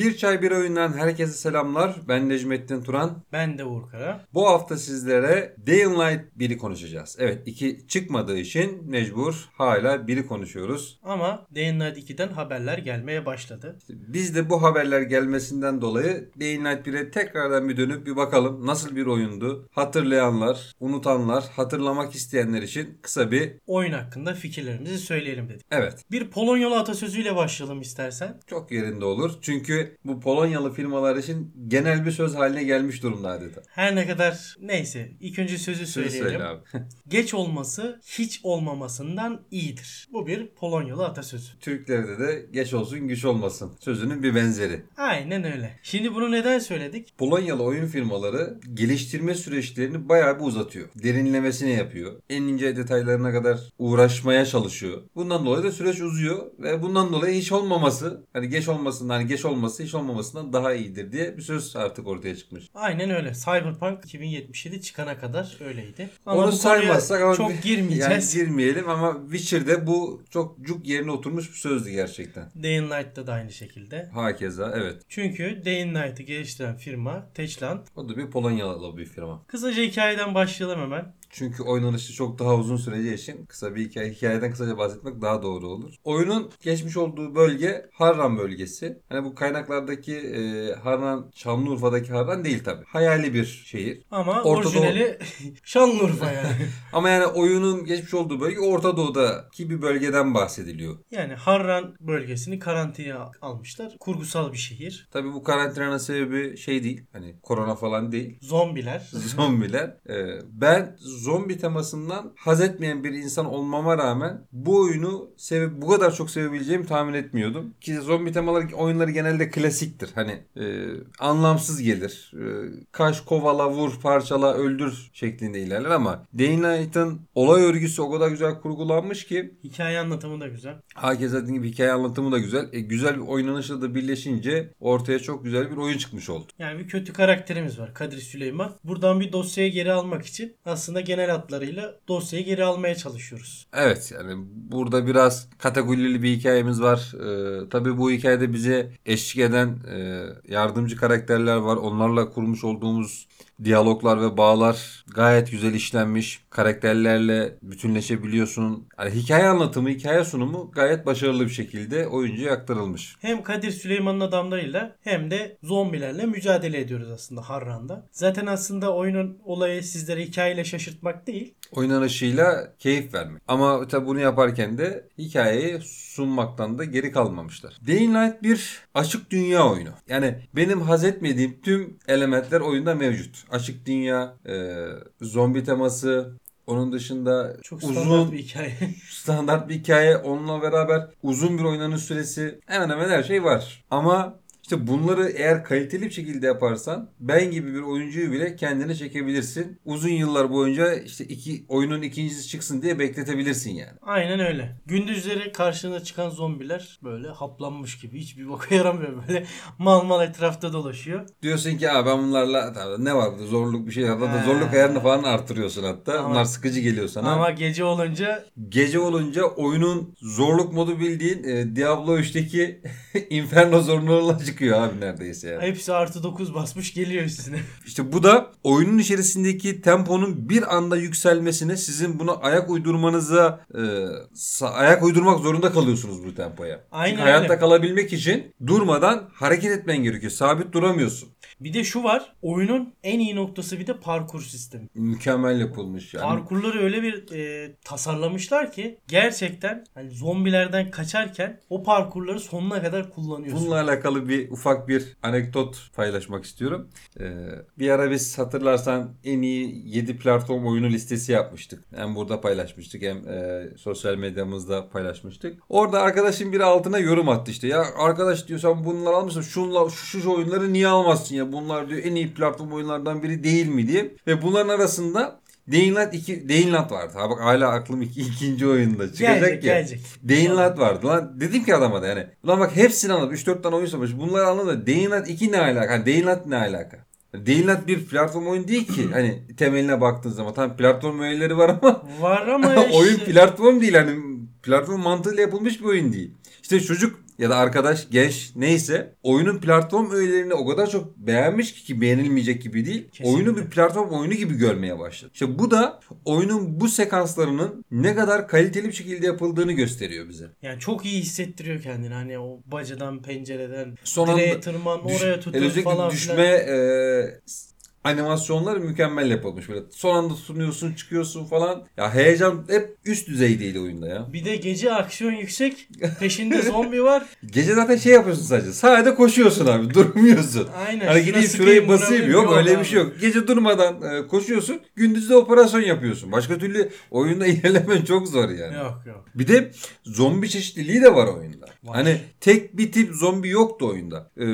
Bir Çay Bir Oyundan herkese selamlar. Ben Necmettin Turan. Ben de Uğur Kara. Bu hafta sizlere Day and Light 1'i konuşacağız. Evet iki çıkmadığı için mecbur hala biri konuşuyoruz. Ama Day and Night 2'den haberler gelmeye başladı. Biz de bu haberler gelmesinden dolayı Day and Light 1'e tekrardan bir dönüp bir bakalım nasıl bir oyundu. Hatırlayanlar, unutanlar, hatırlamak isteyenler için kısa bir Oyun hakkında fikirlerimizi söyleyelim dedik. evet Bir Polonyalı atasözüyle başlayalım istersen. çok yerinde olur. Çünkü bu Polonyalı firmalar için genel bir söz haline gelmiş durumda adeta. Her ne kadar neyse ilk önce sözü Söz söyleyelim. söyle abi. Geç olması hiç olmamasından iyidir. Bu bir Polonyalı atasözü. Türklerde de geç olsun güç olmasın sözünün bir benzeri. Aynen öyle. Şimdi bunu neden söyledik? Polonyalı oyun firmaları geliştirme süreçlerini bayağı bir uzatıyor. Derinlemesine yapıyor. En ince detaylarına kadar uğraşmaya çalışıyor. Bundan dolayı da süreç uzuyor ve bundan dolayı hiç olmaması, hani geç olmasından, hani geç olması hiç olmamasından daha iyidir diye bir söz artık ortaya çıkmış. Aynen öyle. Cyberpunk 2077 çıkana kadar öyleydi. Onu bu konuya saymazsak ama çok girmeyeceğiz. Yani girmeyelim ama Witcher'de bu çok cuk yerine oturmuş bir sözdü gerçekten. Day and Night'ta da aynı şekilde. Hakeza evet. Çünkü Day and Night'ı geliştiren firma Techland. O da bir Polonyalı bir firma. Kısaca hikayeden başlayalım hemen. Çünkü oynanışı çok daha uzun süreceği için kısa bir hikaye, hikayeden kısaca bahsetmek daha doğru olur. Oyunun geçmiş olduğu bölge Harran bölgesi. Hani bu kaynaklardaki e, Harran, Şanlıurfa'daki Harran değil tabi. Hayali bir şehir. Ama Orta orijinali Şanlıurfa yani. Ama yani oyunun geçmiş olduğu bölge Orta Doğu'daki bir bölgeden bahsediliyor. yani Harran bölgesini karantinaya almışlar. Kurgusal bir şehir. Tabi bu karantinanın sebebi şey değil. Hani korona falan değil. Zombiler. zombiler. Ee, ben zombi temasından haz etmeyen bir insan olmama rağmen bu oyunu sevip bu kadar çok sevebileceğimi tahmin etmiyordum. Ki zombi temaları oyunları genelde klasiktir. Hani e, anlamsız gelir. E, kaş, kovala, vur, parçala, öldür şeklinde ilerler ama Day Night'ın olay örgüsü o kadar güzel kurgulanmış ki Hikaye anlatımı da güzel. Herkes dediğim gibi hikaye anlatımı da güzel. E, güzel bir oynanışla da birleşince ortaya çok güzel bir oyun çıkmış oldu. Yani bir kötü karakterimiz var Kadir Süleyman. Buradan bir dosyayı geri almak için aslında genel hatlarıyla dosyayı geri almaya çalışıyoruz. Evet yani burada biraz kategorili bir hikayemiz var. Ee, tabii bu hikayede bize eşlik eden e, yardımcı karakterler var. Onlarla kurmuş olduğumuz diyaloglar ve bağlar gayet güzel işlenmiş. Karakterlerle bütünleşebiliyorsun. Yani hikaye anlatımı, hikaye sunumu gayet başarılı bir şekilde oyuncuya aktarılmış. Hem Kadir Süleyman'ın adamlarıyla hem de zombilerle mücadele ediyoruz aslında Harran'da. Zaten aslında oyunun olayı sizlere hikayeyle şaşırtmak değil. Oynanışıyla keyif vermek. Ama tabi bunu yaparken de hikayeyi sunmaktan da geri kalmamışlar. Dying Light bir açık dünya oyunu. Yani benim haz etmediğim tüm elementler oyunda mevcut. Açık dünya, e, zombi teması, onun dışında Çok uzun standart bir hikaye. standart bir hikaye. Onunla beraber uzun bir oynanış süresi hemen hemen her şey var. Ama işte bunları eğer kaliteli bir şekilde yaparsan ben gibi bir oyuncuyu bile kendine çekebilirsin. Uzun yıllar boyunca işte iki oyunun ikincisi çıksın diye bekletebilirsin yani. Aynen öyle. Gündüzleri karşına çıkan zombiler böyle haplanmış gibi hiçbir boka yaramıyor böyle mal mal etrafta dolaşıyor. Diyorsun ki Aa, ben bunlarla ne var burada zorluk bir şey. Hatta He. zorluk ayarını falan arttırıyorsun hatta. Ama- Bunlar sıkıcı geliyor sana. Ama gece olunca Gece olunca oyunun zorluk modu bildiğin e, Diablo 3'teki Inferno zorluğuna çıkıyor abi neredeyse yani. hepsi artı 9 basmış geliyor üstüne. İşte bu da oyunun içerisindeki temponun bir anda yükselmesine sizin buna ayak uydurmanıza e, ayak uydurmak zorunda kalıyorsunuz bu tempoya. Aynen Çünkü hayatta öyle. kalabilmek için durmadan hareket etmen gerekiyor. Sabit duramıyorsun. Bir de şu var. Oyunun en iyi noktası bir de parkur sistemi. Mükemmel yapılmış yani. Parkurları öyle bir e, tasarlamışlar ki gerçekten hani zombilerden kaçarken o parkurları sonuna kadar kullanıyorsun. Bununla alakalı bir ufak bir anekdot paylaşmak istiyorum. Ee, bir ara biz hatırlarsan en iyi 7 platform oyunu listesi yapmıştık. Hem burada paylaşmıştık hem e, sosyal medyamızda paylaşmıştık. Orada arkadaşın biri altına yorum attı işte. Ya arkadaş diyor sen bunları almışsın. Şunlar, şu, şu oyunları niye almazsın ya? Bunlar diyor en iyi platform oyunlardan biri değil mi diye. Ve bunların arasında Dying Light 2, Dying Light vardı. Ha bak hala aklım iki, ikinci oyunda çıkacak gelecek ya. gelecek. Dying Light vardı lan. Dedim ki adama da yani. Ulan bak hepsini anlat. 3-4 tane oyun savaşı. Bunları Dying Light 2 ne alaka? Hani Dying Light ne alaka? Dying Light bir platform oyun değil ki. Hani temeline baktığın zaman. Tamam platform öğeleri var ama Var ama oyun işte- platform değil. Hani platform mantığıyla yapılmış bir oyun değil. İşte çocuk ya da arkadaş genç neyse oyunun platform öğelerini o kadar çok beğenmiş ki, ki beğenilmeyecek gibi değil. Kesinlikle. Oyunu bir platform oyunu gibi görmeye başladı. İşte bu da oyunun bu sekanslarının ne kadar kaliteli bir şekilde yapıldığını gösteriyor bize. Yani çok iyi hissettiriyor kendini. Hani o bacadan, pencereden, Son direğe tırman, Düş- oraya tutun özellikle falan düşme e, animasyonlar mükemmel yapılmış böyle. Son anda tutunuyorsun, çıkıyorsun falan. Ya heyecan hep üst düzeydeydi oyunda ya. Bir de gece aksiyon yüksek. Peşinde zombi var. Gece zaten şey yapıyorsun sadece. Sadece koşuyorsun abi, durmuyorsun. Aynen. Hani gideyim şurayı basayım yok öyle bir abi. şey yok. Gece durmadan e, koşuyorsun. Gündüz de operasyon yapıyorsun. Başka türlü oyunda ilerlemen çok zor yani. Yok yok. Bir de zombi çeşitliliği de var oyunda. Var. Hani tek bir tip zombi yoktu oyunda. Ee,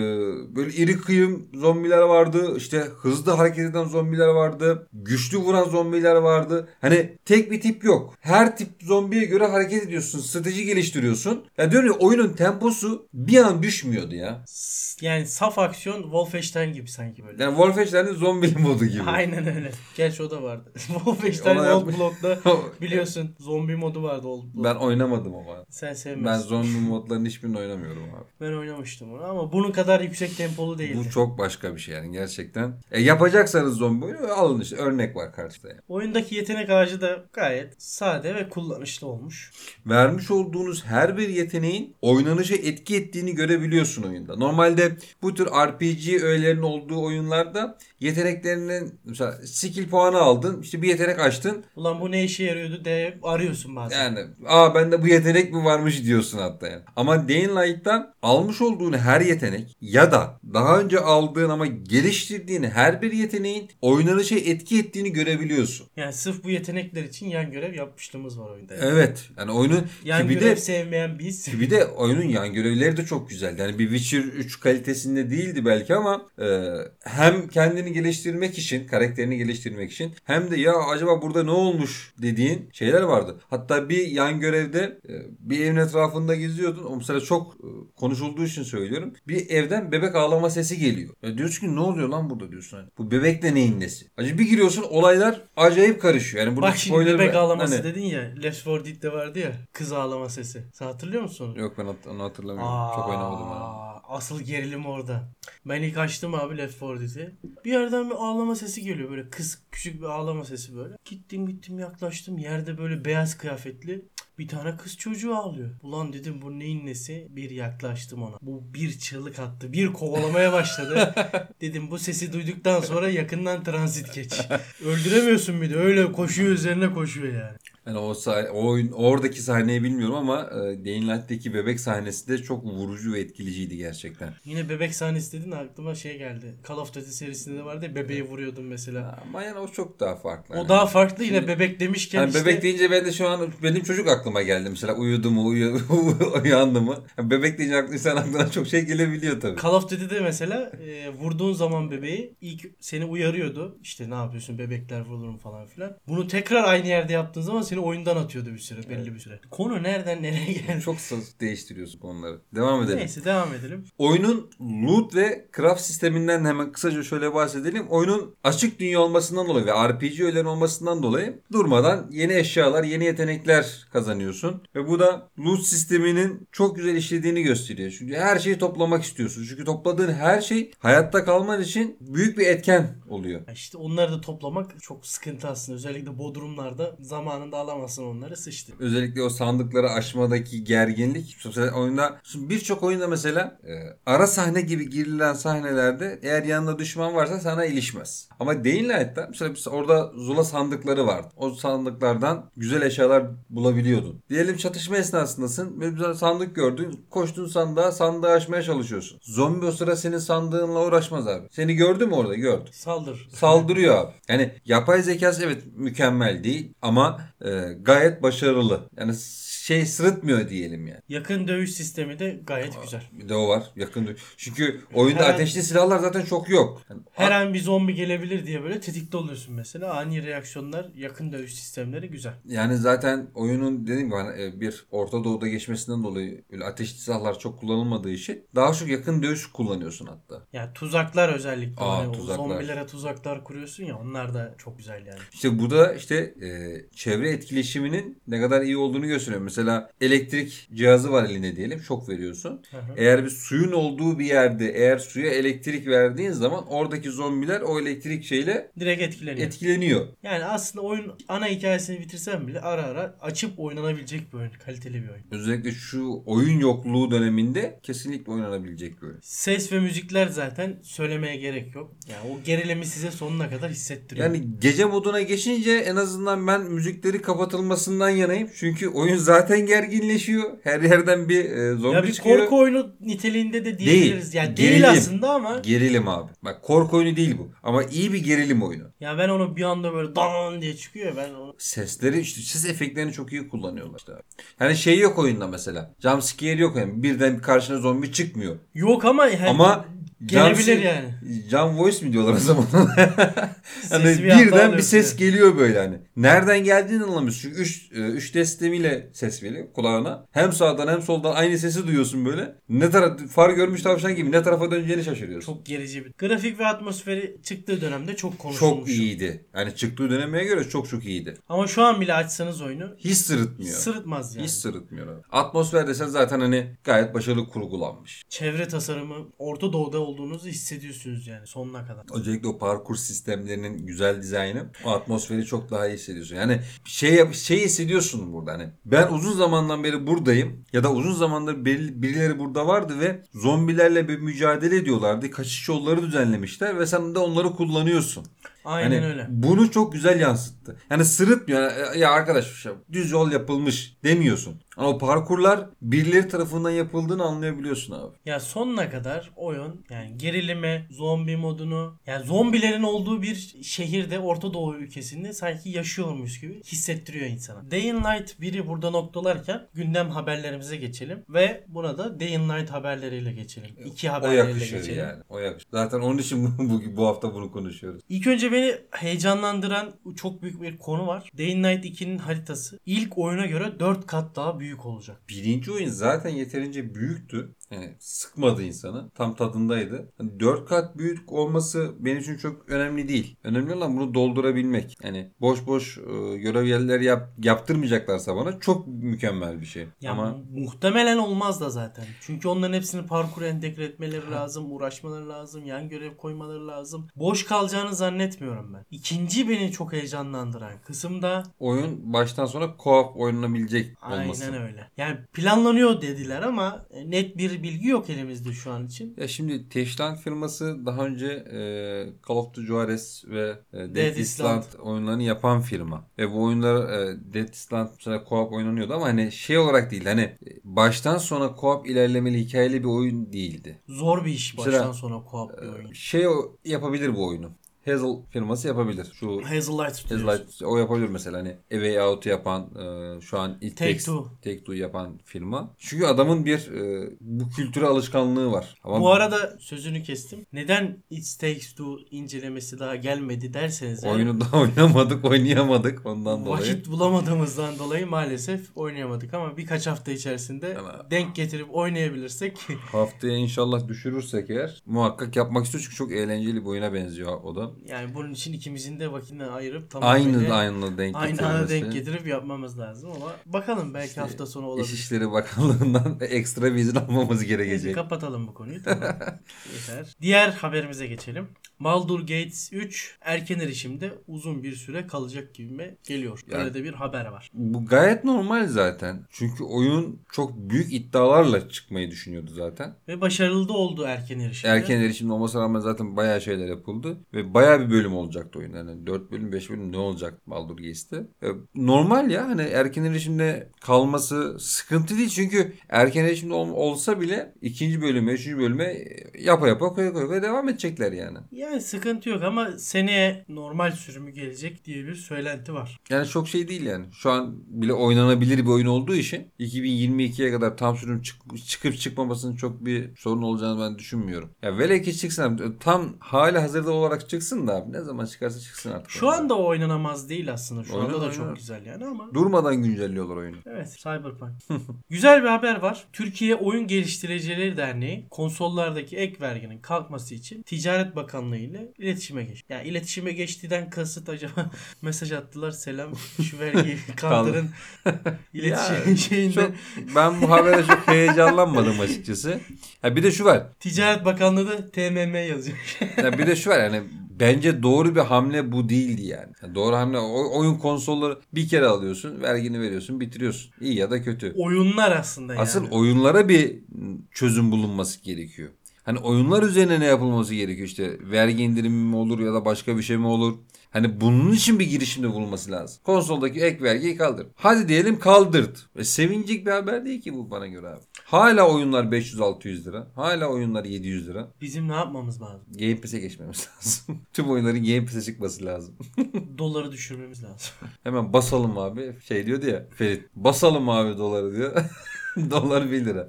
böyle iri kıyım zombiler vardı. İşte hızlı hareket eden zombiler vardı. Güçlü vuran zombiler vardı. Hani tek bir tip yok. Her tip zombiye göre hareket ediyorsun. Strateji geliştiriyorsun. Ya diyorum ya oyunun temposu bir an düşmüyordu ya. Yani saf aksiyon Wolfenstein gibi sanki böyle. Yani Wolfenstein'in zombili modu gibi. Aynen öyle. Gerçi o da vardı. Wolfenstein Old yapmış- Blood'da biliyorsun zombi modu vardı Old Blood. ben oynamadım ama. Sen Ben sevmezsin. zombi modlarının hiçbirini oynamıyorum abi. Ben oynamıştım onu ama bunun kadar yüksek tempolu değildi. Bu çok başka bir şey yani gerçekten. E, yapacaksanız zombi oyunu alın işte örnek var karşıda. yani. Oyundaki yetenek ağacı da gayet sade ve kullanışlı olmuş. Vermiş olduğunuz her bir yeteneğin oynanışa etki ettiğini görebiliyorsun oyunda. Normalde bu tür RPG öğelerinin olduğu oyunlarda yeteneklerinin mesela skill puanı aldın işte bir yetenek açtın Ulan bu ne işe yarıyordu de arıyorsun bazen. yani aa bende bu yetenek mi varmış diyorsun hatta yani. Ama Dying Light'tan almış olduğun her yetenek ya da daha önce aldığın ama geliştirdiğin her bir yeteneğin oynanışa etki ettiğini görebiliyorsun. Yani sırf bu yetenekler için yan görev yapmışlığımız var oyunda. Evet. Yani oyunun Yan ki bir görev de sevmeyen biz. Bir de oyunun yan görevleri de çok güzeldi. Yani bir Witcher 3 kalitesinde değildi belki ama e, hem kendini geliştirmek için, karakterini geliştirmek için hem de ya acaba burada ne olmuş dediğin şeyler vardı. Hatta bir yan görevde e, bir evin etrafında geziyordun. O mesela çok e, konuşulduğu için söylüyorum. Bir evden bebek ağlama sesi geliyor. Ya diyorsun ki ne oluyor lan burada diyorsun. Hani, bu bebek de neyin nesi? Acı bir giriyorsun olaylar acayip karışıyor. Yani burada Bak şimdi bebek ağlaması hani- dedin ya. Left 4 Dead'de vardı ya. Kız ağlama sesi. Sen hatırlıyor musun onu? Yok ben hat- onu hatırlamıyorum. çok oynamadım ben. Aa, Asıl gerilim orada. Ben ilk açtım abi Left 4 Dead'i. Bir yerden bir ağlama sesi geliyor böyle kız küçük bir ağlama sesi böyle. Gittim gittim yaklaştım yerde böyle beyaz kıyafetli cık, bir tane kız çocuğu ağlıyor. Ulan dedim bu neyin nesi? Bir yaklaştım ona. Bu bir çığlık attı. Bir kovalamaya başladı. dedim bu sesi duyduktan sonra yakından transit geç. Öldüremiyorsun bir de öyle koşuyor üzerine koşuyor yani. Yani o, sah- o oyun oradaki sahneyi bilmiyorum ama e, Dying Light'teki bebek sahnesi de çok vurucu ve etkileyiciydi gerçekten. Yine bebek sahnesi dedin aklıma şey geldi. Call of Duty serisinde de vardı ya bebeği vuruyordun mesela. Ama yani o çok daha farklı. O Yani. daha farklı yine Şimdi- bebek demişken Yani işte bebek deyince ben de şu an benim çocuk aklıma geldi mesela uyudu mu uyu, uyandı mı. Yani bebek deyince aklı- insan aklına çok şey gelebiliyor tabii. Call of Duty'de mesela e, vurduğun zaman bebeği ilk seni uyarıyordu. İşte ne yapıyorsun bebekler vurulur mu falan filan. Bunu tekrar aynı yerde yaptığın zaman seni oyundan atıyordu bir süre belli bir süre. Konu nereden nereye geldi? Çok saz- değiştiriyorsun konuları. Devam edelim. Neyse devam edelim. Oyunun loot ve craft sisteminden hemen kısaca şöyle bahsedelim. Oyunun açık dünya olmasından dolayı ve RPG öğeleri olmasından dolayı durmadan yeni eşyalar, yeni yetenekler kazanıyorsun. Ve bu da loot sisteminin çok güzel işlediğini gösteriyor. Çünkü her şeyi toplamak istiyorsun. Çünkü topladığın her şey hayatta kalman için büyük bir etken oluyor. İşte onları da toplamak çok sıkıntı aslında. Özellikle bodrumlarda zamanında alamazsın onları sıçtı. Özellikle o sandıkları açmadaki gerginlik. Mesela oyunda birçok oyunda mesela e, ara sahne gibi girilen sahnelerde eğer yanında düşman varsa sana ilişmez. Ama Dying Light'ta mesela orada zula sandıkları vardı. O sandıklardan güzel eşyalar bulabiliyordun. Diyelim çatışma esnasındasın ve bir sandık gördün. Koştun sandığa sandığı açmaya çalışıyorsun. Zombi o sıra senin sandığınla uğraşmaz abi. Seni gördü mü orada? Gördü Saldır. saldırıyor abi. Yani yapay zekası evet mükemmel değil ama e, gayet başarılı. Yani şey sırıtmıyor diyelim yani. Yakın dövüş sistemi de gayet güzel. Bir de o var yakın. dö- Çünkü oyunda Her- ateşli silahlar zaten çok yok. Yani Her an bir zombi gelebilir diye böyle tetikte oluyorsun mesela. Ani reaksiyonlar, yakın dövüş sistemleri güzel. Yani zaten oyunun dediğim gibi hani, e, bir Orta Doğu'da geçmesinden dolayı öyle ateşli silahlar çok kullanılmadığı için daha çok yakın dövüş kullanıyorsun hatta. Yani tuzaklar özellikle. Aa, hani o tuzaklar. zombilere tuzaklar kuruyorsun ya onlar da çok güzel yani. İşte bu da işte e, çevre etkileşiminin ne kadar iyi olduğunu gösteriyor. Mesela Mesela elektrik cihazı var elinde diyelim. Şok veriyorsun. Hı hı. Eğer bir suyun olduğu bir yerde eğer suya elektrik verdiğin zaman oradaki zombiler o elektrik şeyle Direkt etkileniyor. etkileniyor. yani aslında oyun ana hikayesini bitirsem bile ara ara açıp oynanabilecek bir oyun. Kaliteli bir oyun. Özellikle şu oyun yokluğu döneminde kesinlikle oynanabilecek bir oyun. Ses ve müzikler zaten söylemeye gerek yok. Yani o gerilimi size sonuna kadar hissettiriyor. Yani gece moduna geçince en azından ben müzikleri kapatılmasından yanayım. Çünkü oyun zaten gerginleşiyor. Her yerden bir e, zombi ya bir çıkıyor. korku oyunu niteliğinde de diyebiliriz. Değil. Yani değil Gerilim. aslında ama Gerilim abi. Bak korku oyunu değil bu. Ama iyi bir gerilim oyunu. ya ben onu bir anda böyle dan diye çıkıyor. Ben onu Sesleri işte ses efektlerini çok iyi kullanıyorlar işte. abi. Yani şey yok oyunda mesela. Jump scare yok yani. Birden karşına zombi çıkmıyor. yok ama her- Ama gelebilir jump- yani. Jump voice mi diyorlar o zaman? hani Sesi bir anda birden bir ses size. geliyor böyle hani. Nereden geldiğini anlamıyorsun. Çünkü 3 3 sistemiyle ses veriyor kulağına. Hem sağdan hem soldan aynı sesi duyuyorsun böyle. Ne taraf far görmüş tavşan gibi ne tarafa döneceğini şaşırıyorsun. Çok gerici bir. Grafik ve atmosferi çıktığı dönemde çok konuşulmuş. Çok iyiydi. Yani çıktığı dönemeye göre çok çok iyiydi. Ama şu an bile açsanız oyunu Hiç sırıtmıyor. sırıtmaz yani. Hiç sırıtmıyor abi. Atmosfer desen zaten hani gayet başarılı kurgulanmış. Çevre tasarımı Orta Doğu'da olduğunuzu hissediyorsunuz yani sonuna kadar. Özellikle o parkur sistemlerinin güzel dizaynı o atmosferi çok daha iyi hissediyorsun. Yani şey şey hissediyorsun burada hani ben uzun zamandan beri buradayım ya da uzun zamandır biri- birileri burada vardı ve zombilerle bir mücadele ediyorlardı. Kaçış yolları düzenlemişler ve sen de onları kullanıyorsun. Aynen Hani öyle. Bunu çok güzel yansıttı. Yani sırıtmıyor. Yani, Ya arkadaş düz yol yapılmış demiyorsun. Ama o parkurlar birileri tarafından yapıldığını anlayabiliyorsun abi. Ya sonuna kadar oyun yani gerilime, zombi modunu yani zombilerin olduğu bir şehirde Orta Doğu ülkesinde sanki yaşıyormuş gibi hissettiriyor insana. Day and Night biri burada noktalarken gündem haberlerimize geçelim ve buna da Day and Night haberleriyle geçelim. İki O haberleriyle yakışır geçelim. yani. O yakışır. Zaten onun için bu, bu hafta bunu konuşuyoruz. İlk önce beni heyecanlandıran çok büyük bir konu var. Day Night 2'nin haritası ilk oyuna göre 4 kat daha büyük olacak. Birinci oyun zaten yeterince büyüktü. Yani sıkmadı insanı. Tam tadındaydı. Hani 4 kat büyük olması benim için çok önemli değil. Önemli olan bunu doldurabilmek. Yani boş boş e, görev yerleri yap, yaptırmayacaklarsa bana çok mükemmel bir şey. Ya Ama mu- muhtemelen olmaz da zaten. Çünkü onların hepsini parkura entegre etmeleri lazım, uğraşmaları lazım, yan görev koymaları lazım. Boş kalacağını zannetmiyorum ben. İkinci beni çok heyecanlandıran kısım da oyun baştan sona co-op oynanabilecek olması. aynen öyle. Yani planlanıyor dediler ama e, net bir bilgi yok elimizde şu an için. Ya şimdi Techland firması daha önce e, Call of Duty Juarez ve e, Dead, Dead Island oyunlarını yapan firma. Ve bu oyunlar e, Dead Island mesela co-op oynanıyordu ama hani şey olarak değil hani e, baştan sona co-op ilerlemeli hikayeli bir oyun değildi. Zor bir iş Mesela- baştan sona co-op bir oyun. Şey yapabilir bu oyunu. Hazel firması yapabilir. Şu Hazelight. Hazelight o yapabilir mesela hani A Way Out'u yapan e, şu an It Take Takes- Two. Take Two yapan firma. Çünkü adamın bir e, bu kültüre alışkanlığı var. Ama Bu arada sözünü kestim. Neden It Takes Two incelemesi daha gelmedi derseniz eğer, Oyunu da oynamadık, oynayamadık ondan dolayı. Vakit bulamadığımızdan dolayı maalesef oynayamadık ama birkaç hafta içerisinde Ama- denk getirip oynayabilirsek Haftaya inşallah düşürürsek eğer muhakkak yapmak istiyoruz çünkü çok eğlenceli bir oyuna benziyor o da. Yani bunun için ikimizin de vakitini ayırıp Aynı tamamıyla aynı denk aynı ana denk getirip yapmamız lazım ama bakalım belki İşte hafta sonu olabilir. İçişleri Bakanlığı'ndan ekstra bir izin almamız gerekecek. kapatalım bu konuyu tamam. Yeter. Diğer haberimize geçelim. Baldur Gates 3 erken erişimde uzun bir süre kalacak gibime geliyor. Yani- Böyle de bir haber var. Bu gayet normal zaten. Çünkü oyun çok büyük iddialarla çıkmayı düşünüyordu zaten. Ve başarılı da oldu erken erişimde. Erken erişimde olmasına rağmen zaten bayağı şeyler yapıldı. Ve bayağı bir bölüm olacaktı oyun. Yani 4 bölüm 5 bölüm ne olacak Baldur Gates'te. E, Normal ya hani erken erişimde kalması sıkıntı değil. Çünkü erken erişimde ol- olsa bile ikinci bölüme, üçüncü bölüme yapa yapa koya koya koya devam edecekler yani. Yani sıkıntı yok ama seneye normal sürümü gelecek diye bir söylenti var. Yani çok şey değil yani. Şu an bile oynanabilir bir oyun olduğu için 2022'ye kadar tam sürüm çık- çıkıp çıkmamasının çok bir sorun olacağını ben düşünmüyorum. Ya velev ki çıksın abi, tam hali hazırda olarak çıksın da abi. Ne zaman çıkarsa çıksın artık. Şu anda oynanamaz değil aslında. Şu anda Oynar, da oynar. çok güzel yani ama. Durmadan güncelliyorlar oyunu. Evet Cyberpunk. Güzel bir haber var. Türkiye Oyun Geliştiricileri Derneği konsollardaki ek verginin kalkması için Ticaret Bakanlığı Sony ile iletişime geç. Yani iletişime geçtiğinden kasıt acaba mesaj attılar selam şu vergiyi kaldırın iletişim Ya, şeyinde. Çok, ben bu habere çok heyecanlanmadım açıkçası. Ha bir de şu var. Ticaret Bakanlığı da TMM yazıyor. Ya bir de şu var yani bence doğru bir hamle bu değildi yani. Yani doğru hamle o- oyun konsolları bir kere alıyorsun, vergini veriyorsun, bitiriyorsun. İyi ya da kötü. Oyunlar aslında yani. Asıl oyunlara bir çözüm bulunması gerekiyor. Hani oyunlar üzerine ne yapılması gerekiyor işte vergi indirimi mi olur ya da başka bir şey mi olur? Hani bunun için bir girişimde bulunması lazım. Konsoldaki ek vergiyi kaldır. Hadi diyelim kaldırt. E, sevinecek bir haber değil ki bu bana göre abi. Hala oyunlar 500-600 lira. Hala oyunlar 700 lira. Bizim ne yapmamız lazım? Game Pass'e geçmemiz lazım. Tüm oyunların Game Pass'e çıkması lazım. Doları düşürmemiz lazım. Hemen basalım abi. Şey diyordu ya Ferit. Basalım abi doları diyor. Dolar 1 lira.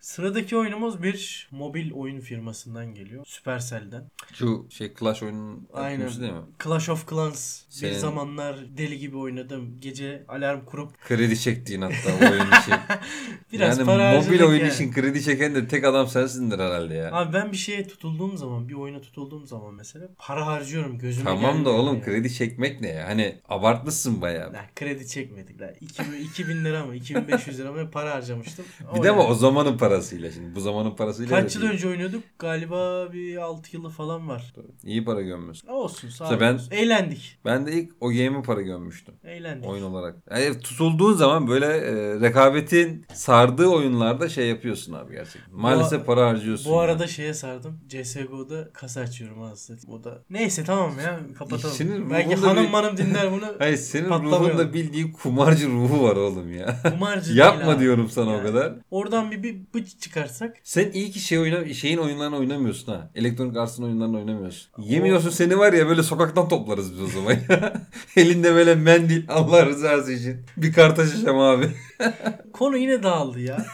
Sıradaki oyunumuz bir mobil oyun firmasından geliyor. Supercell'den. Şu şey Clash oyunun Aynen. değil mi? Clash of Clans. Senin- Bir zamanlar deli gibi oynadım. Gece alarm kurup Kredi çektiğin hatta oyun için. biraz yani para mobil oyun yani. için kredi çeken de tek adam sensindir herhalde ya. Abi ben bir şeye tutulduğum zaman, bir oyuna tutulduğum zaman mesela para harcıyorum gözüme tamam da oğlum ya. kredi çekmek ne ya? Hani abartlısın bayağı. Lan kredi çekmedik lan. 2000, 2000 lira mı 2500 lira mı para harcamıştım. Bir de ama yani. o zamanın parasıyla şimdi. Bu zamanın parasıyla Kaç yıl değil. önce oynuyorduk? Galiba bir 6 yılı falan var. İyi para gömmüyorsun. Olsun sağ İşte ben-. Eğlendik. Ben de ilk o game'e para gömmüştüm. Eğlendik. Oyun olarak. Yani tutulduğun zaman böyle e, rekabetin sardığı oyunlarda şey yapıyorsun abi gerçekten. Maalesef para harcıyorsun. Bu ya. arada şeye sardım. CSGO'da kasa açıyorum aslında. O da. Neyse tamam ya kapatalım. İşinin Belki hanım bir- manım dinler bunu. Hayır senin ruhunda bildiğin kumarcı ruhu var oğlum ya. Kumarcı değil Yapma abi. diyorum sana Yani o kadar. Oradan bir, bir bıç çıkarsak. Sen iyi ki şey oyna, şeyin oyunlarını oynamıyorsun ha. Elektronik Arts'ın oyunlarını oynamıyorsun. Yemiyorsun seni var ya böyle sokaktan toplarız biz o zaman. Elinde böyle mendil Allah rızası için. Bir karta şişem abi. Konu yine dağıldı ya.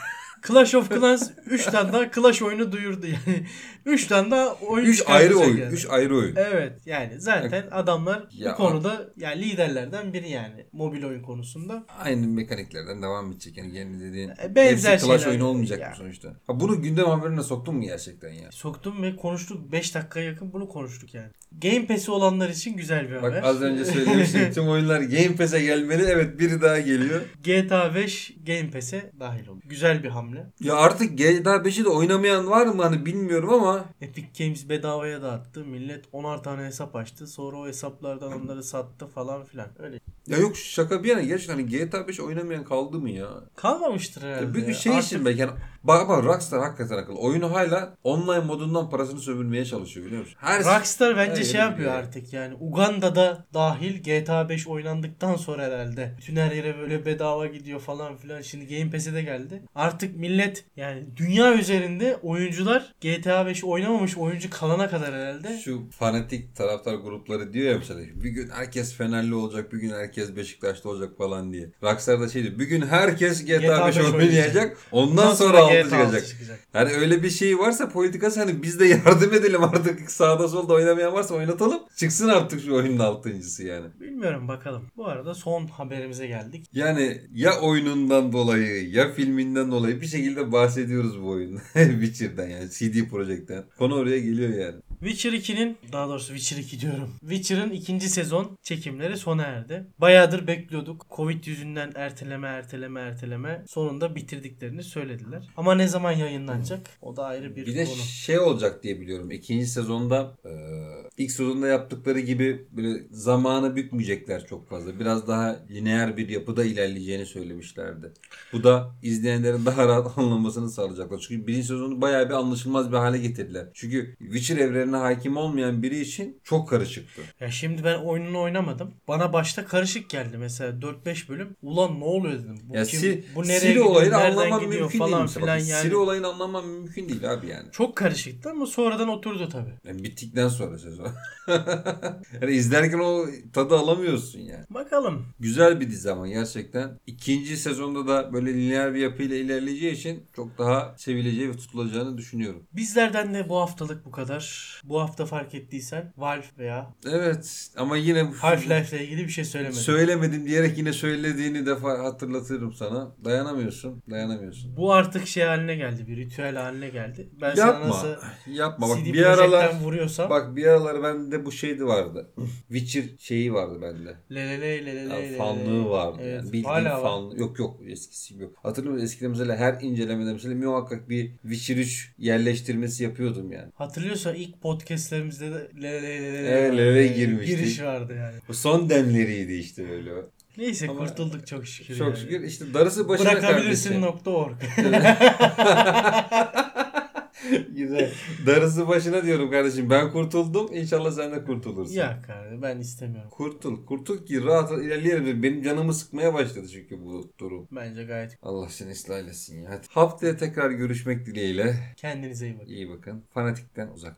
Clash of Clans 3 tane daha Clash oyunu duyurdu yani. 3 tane daha oyun 3 ayrı oyun. yani. 3 ayrı oyun. Evet yani zaten adamlar Ya- bu konuda yani liderlerden biri yani mobil oyun konusunda. Aynı mekaniklerden devam edecek. Yani yeni dediğin. E, benzer hepsi Clash oyunu olmayacak Ya. mı sonuçta? Ha, bunu gündem haberine soktun mu gerçekten ya? Soktum ve konuştuk 5 dakikaya yakın bunu konuştuk yani. Game Pass'i olanlar için güzel bir haber. Bak az önce söylemiştim tüm oyunlar Game Pass'e gelmeli. Evet biri daha geliyor. GTA 5 Game Pass'e dahil oldu. Güzel bir hamle. Ya artık GTA 5'i de oynamayan var mı hani bilmiyorum ama Epic Games bedavaya dağıttı. Millet 10'ar tane hesap açtı. Sonra o hesaplardan onları sattı falan filan. Öyle. Ya yok şaka bir yana gerçekten hani GTA 5 oynamayan kaldı mı ya? Kalmamıştır herhalde. Ya bir, ya. şey Artık için belki yani, bak ama Rockstar hakikaten akıllı. Oyunu hala online modundan parasını sömürmeye çalışıyor biliyor musun? Her Rockstar bence Her şey yapıyor biliyor. artık yani. Uganda'da dahil GTA 5 oynandıktan sonra herhalde. Bütün her yere böyle bedava gidiyor falan filan. Şimdi Game Pass'e de geldi. Artık millet yani dünya üzerinde oyuncular GTA 5 oynamamış oyuncu kalana kadar herhalde. şu fanatik taraftar grupları diyor ya mesela bir gün herkes Fenerli olacak, bir gün herkes Beşiktaşlı olacak falan diye. Rockstar da şey diyor. Bir gün herkes GTA, GTA 5 5 oynayacak. Ondan, sonra, altı GTA çıkacak. çıkacak. Yani öyle bir şey varsa politikası hani biz de yardım edelim artık sağda solda oynamayan varsa oynatalım. Çıksın artık şu oyunun altıncısı yani. Bilmiyorum bakalım. Bu arada son haberimize geldik. Yani ya oyunundan dolayı ya filminden dolayı bir şekilde bahsediyoruz bu oyunda. Witcher'dan yani CD Projekt'ten. Konu oraya geliyor yani. Witcher 2'nin daha doğrusu Witcher 2 diyorum. Witcher'ın ikinci sezon çekimleri sona erdi. Bayağıdır bekliyorduk. Covid yüzünden erteleme erteleme erteleme sonunda bitirdiklerini söylediler. Ama ne zaman yayınlanacak? O da ayrı bir, Bir de konu. şey olacak diye biliyorum. İkinci sezonda e, ilk sezonda yaptıkları gibi böyle zamanı bükmeyecekler çok fazla. Biraz daha lineer bir yapıda ilerleyeceğini söylemişlerdi. Bu da izleyenlerin daha rahat anlamasını sağlayacaklar. Çünkü birinci sezonu bayağı bir anlaşılmaz bir hale getirdiler. Çünkü Witcher evrenine hakim olmayan biri için çok karışıktı. Ya şimdi ben oyununu oynamadım. Bana başta karışık geldi mesela 4-5 bölüm. Ulan ne oluyor dedim. Bu Ya kim? Si- bu nereye Siri gidiyor? olayını anlamam mümkün değil. falan mesela. filan Bak, yani. Siri olayını anlamam mümkün değil abi yani. Çok karışıktı ama sonradan oturdu tabii. Yani bittikten sonra sezon. yani izlerken o tadı alamıyorsun yani. Bakalım. Güzel bir dizi ama gerçekten. İkinci sezonda da böyle lineer bir yapıyla ilerleyeceği için çok daha sevileceği ve tutulacağını düşünüyorum. Bizlerden de bu haftalık bu kadar. Bu hafta fark ettiysen Valve veya Evet ama yine Half-Life ile ilgili bir şey söylemedim. söylemedim diyerek yine söylediğini defa hatırlatırım sana. Dayanamıyorsun. Dayanamıyorsun. Bu artık şey haline geldi. Bir ritüel haline geldi. Ben sana Yapma. nasıl Yapma. Bak CD bir aralar vuruyorsam Bak bir aralar bende bu şeydi vardı. Witcher şeyi vardı bende. Lelele lelele Ya, lelele. fanlığı vardı Evet, yani. Bildiğin hala var. fanlı. Yok yok eskisi yok. Hatırlıyor musun? Eskiden mesela her incelemede mesela muhakkak bir Witcher 3 yerleştirmesi yapıyordum yani. Hatırlıyorsan ilk podcastlerimizde de lelele Evet, lelele girmiştik. Giriş vardı yani. Bu son demleriydi işte böyle. Neyse Ama kurtulduk çok şükür. Çok yani. şükür işte darısı başına Bırakabilirsin kardeşim. nokta org. Güzel. Darısı başına diyorum kardeşim. Ben kurtuldum. İnşallah sen de kurtulursun. ya kardeşim ben istemiyorum. Kurtul. Kurtul ki rahat rahat ilerleyelim. Benim canımı sıkmaya başladı çünkü bu durum. Bence gayet Allah seni ıslah eylesin ya. Hadi. Haftaya tekrar görüşmek dileğiyle. kendinize iyi bakın. İyi bakın. Fanatikten uzak.